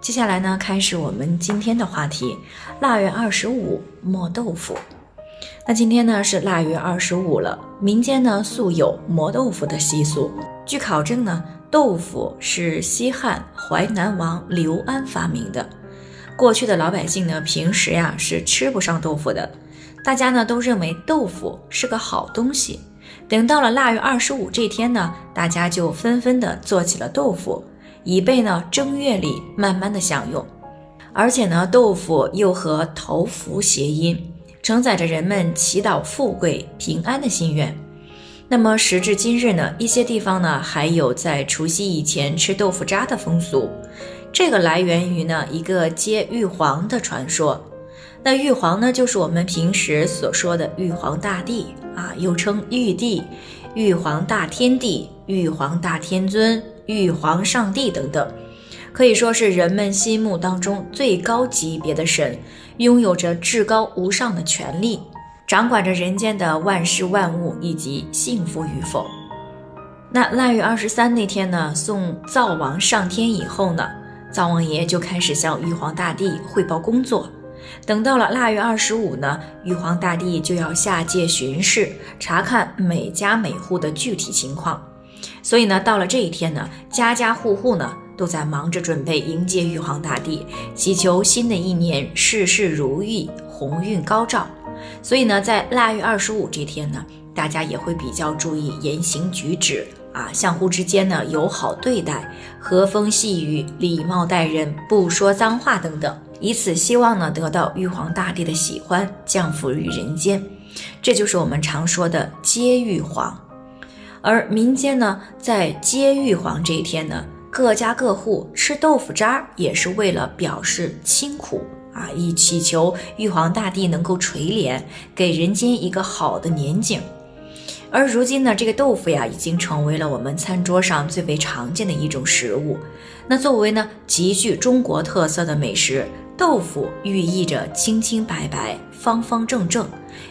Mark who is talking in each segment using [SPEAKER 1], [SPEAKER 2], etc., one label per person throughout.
[SPEAKER 1] 接下来呢，开始我们今天的话题。腊月二十五磨豆腐。那今天呢是腊月二十五了，民间呢素有磨豆腐的习俗。据考证呢，豆腐是西汉淮南王刘安发明的。过去的老百姓呢，平时呀是吃不上豆腐的，大家呢都认为豆腐是个好东西。等到了腊月二十五这天呢，大家就纷纷的做起了豆腐。以备呢正月里慢慢的享用，而且呢豆腐又和头福谐音，承载着人们祈祷富贵平安的心愿。那么时至今日呢，一些地方呢还有在除夕以前吃豆腐渣的风俗，这个来源于呢一个接玉皇的传说。那玉皇呢就是我们平时所说的玉皇大帝啊，又称玉帝、玉皇大天帝、玉皇大天尊。玉皇上帝等等，可以说是人们心目当中最高级别的神，拥有着至高无上的权力，掌管着人间的万事万物以及幸福与否。那腊月二十三那天呢，送灶王上天以后呢，灶王爷就开始向玉皇大帝汇报工作。等到了腊月二十五呢，玉皇大帝就要下界巡视，查看每家每户的具体情况。所以呢，到了这一天呢，家家户户呢都在忙着准备迎接玉皇大帝，祈求新的一年事事如意、鸿运高照。所以呢，在腊月二十五这天呢，大家也会比较注意言行举止啊，相互之间呢友好对待、和风细雨、礼貌待人、不说脏话等等，以此希望呢得到玉皇大帝的喜欢，降福于人间。这就是我们常说的接玉皇。而民间呢，在接玉皇这一天呢，各家各户吃豆腐渣，也是为了表示清苦啊，以祈求玉皇大帝能够垂怜，给人间一个好的年景。而如今呢，这个豆腐呀，已经成为了我们餐桌上最为常见的一种食物。那作为呢极具中国特色的美食，豆腐寓意着清清白白、方方正正，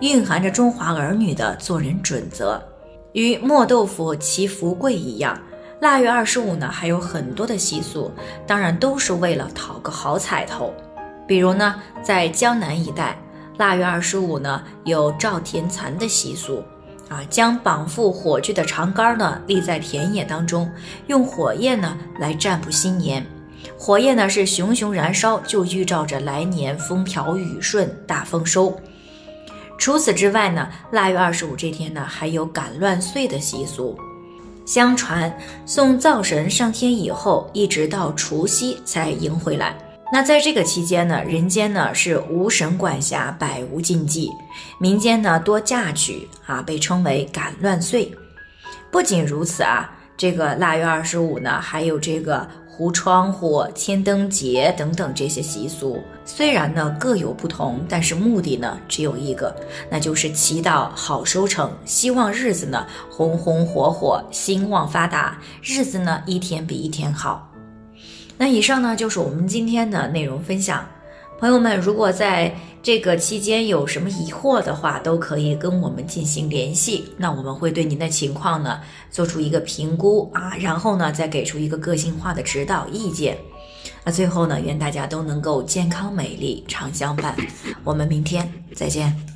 [SPEAKER 1] 蕴含着中华儿女的做人准则。与磨豆腐祈福贵一样，腊月二十五呢还有很多的习俗，当然都是为了讨个好彩头。比如呢，在江南一带，腊月二十五呢有照田蚕的习俗，啊，将绑缚火炬的长杆呢立在田野当中，用火焰呢来占卜新年。火焰呢是熊熊燃烧，就预兆着来年风调雨顺、大丰收。除此之外呢，腊月二十五这天呢，还有赶乱岁的习俗。相传送灶神上天以后，一直到除夕才迎回来。那在这个期间呢，人间呢是无神管辖，百无禁忌，民间呢多嫁娶啊，被称为赶乱岁。不仅如此啊，这个腊月二十五呢，还有这个。糊窗户、千灯节等等这些习俗，虽然呢各有不同，但是目的呢只有一个，那就是祈祷好收成，希望日子呢红红火火、兴旺发达，日子呢一天比一天好。那以上呢就是我们今天的内容分享。朋友们，如果在这个期间有什么疑惑的话，都可以跟我们进行联系。那我们会对您的情况呢做出一个评估啊，然后呢再给出一个个性化的指导意见。那最后呢，愿大家都能够健康美丽常相伴。我们明天再见。